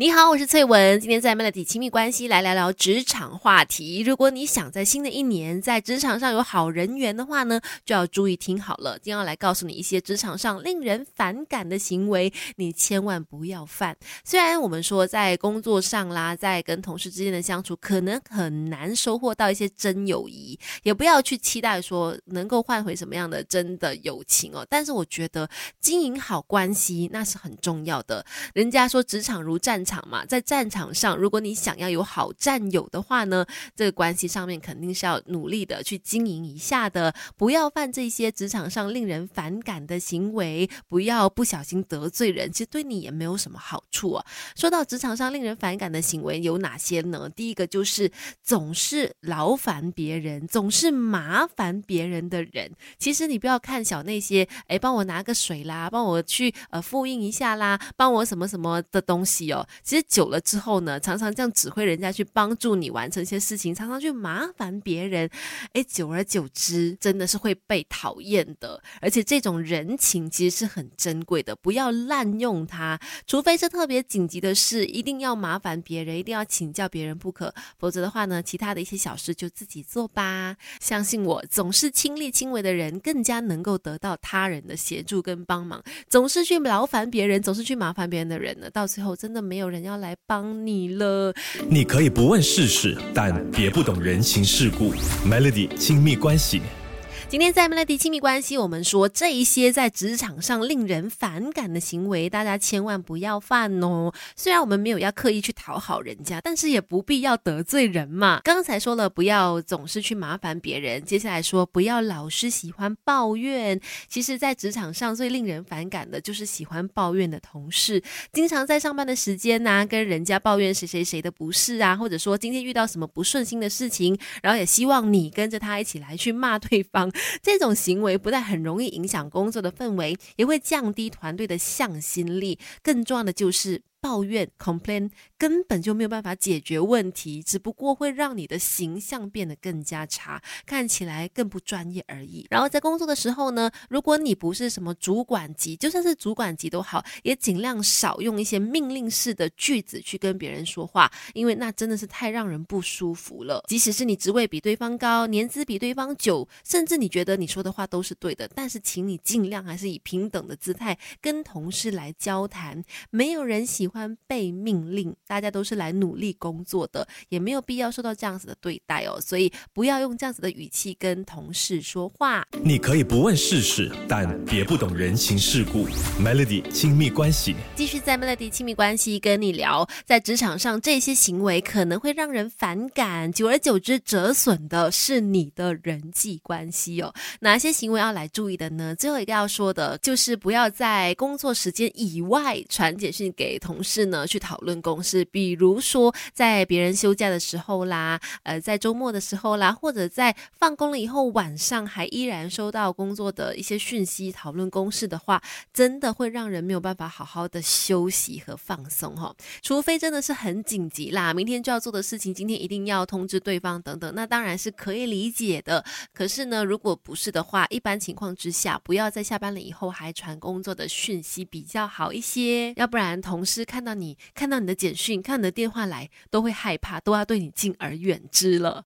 你好，我是翠文，今天在 Melody 亲密关系来聊聊职场话题。如果你想在新的一年在职场上有好人缘的话呢，就要注意听好了。今天要来告诉你一些职场上令人反感的行为，你千万不要犯。虽然我们说在工作上啦，在跟同事之间的相处，可能很难收获到一些真友谊，也不要去期待说能够换回什么样的真的友情哦。但是我觉得经营好关系那是很重要的。人家说职场如战场嘛，在战场上，如果你想要有好战友的话呢，这个关系上面肯定是要努力的去经营一下的，不要犯这些职场上令人反感的行为，不要不小心得罪人，其实对你也没有什么好处啊。说到职场上令人反感的行为有哪些呢？第一个就是总是劳烦别人，总是麻烦别人的人。其实你不要看小那些，哎，帮我拿个水啦，帮我去呃复印一下啦，帮我什么什么的东西哦。其实久了之后呢，常常这样指挥人家去帮助你完成一些事情，常常去麻烦别人，哎，久而久之真的是会被讨厌的。而且这种人情其实是很珍贵的，不要滥用它，除非是特别紧急的事，一定要麻烦别人，一定要请教别人不可。否则的话呢，其他的一些小事就自己做吧。相信我，总是亲力亲为的人，更加能够得到他人的协助跟帮忙。总是去劳烦别人，总是去麻烦别人的人呢，到最后真的没有人要来帮你了。你可以不问世事，但别不懂人情世故。Melody 亲密关系。今天在 Melody 亲密关系，我们说这一些在职场上令人反感的行为，大家千万不要犯哦。虽然我们没有要刻意去讨好人家，但是也不必要得罪人嘛。刚才说了不要总是去麻烦别人，接下来说不要老是喜欢抱怨。其实，在职场上最令人反感的就是喜欢抱怨的同事，经常在上班的时间呢跟人家抱怨谁谁谁的不是啊，或者说今天遇到什么不顺心的事情，然后也希望你跟着他一起来去骂对方。这种行为不但很容易影响工作的氛围，也会降低团队的向心力。更重要的就是。抱怨 complain 根本就没有办法解决问题，只不过会让你的形象变得更加差，看起来更不专业而已。然后在工作的时候呢，如果你不是什么主管级，就算是主管级都好，也尽量少用一些命令式的句子去跟别人说话，因为那真的是太让人不舒服了。即使是你职位比对方高，年资比对方久，甚至你觉得你说的话都是对的，但是请你尽量还是以平等的姿态跟同事来交谈。没有人喜。喜欢被命令，大家都是来努力工作的，也没有必要受到这样子的对待哦。所以不要用这样子的语气跟同事说话。你可以不问世事，但别不懂人情世故。Melody 亲密关系，继续在 Melody 亲密关系跟你聊，在职场上这些行为可能会让人反感，久而久之折损的是你的人际关系哦。哪些行为要来注意的呢？最后一个要说的就是不要在工作时间以外传简讯给同。同事呢去讨论公事，比如说在别人休假的时候啦，呃，在周末的时候啦，或者在放工了以后晚上还依然收到工作的一些讯息，讨论公事的话，真的会让人没有办法好好的休息和放松哈。除非真的是很紧急啦，明天就要做的事情，今天一定要通知对方等等，那当然是可以理解的。可是呢，如果不是的话，一般情况之下，不要在下班了以后还传工作的讯息比较好一些，要不然同事。看到你，看到你的简讯，看你的电话来，都会害怕，都要对你敬而远之了。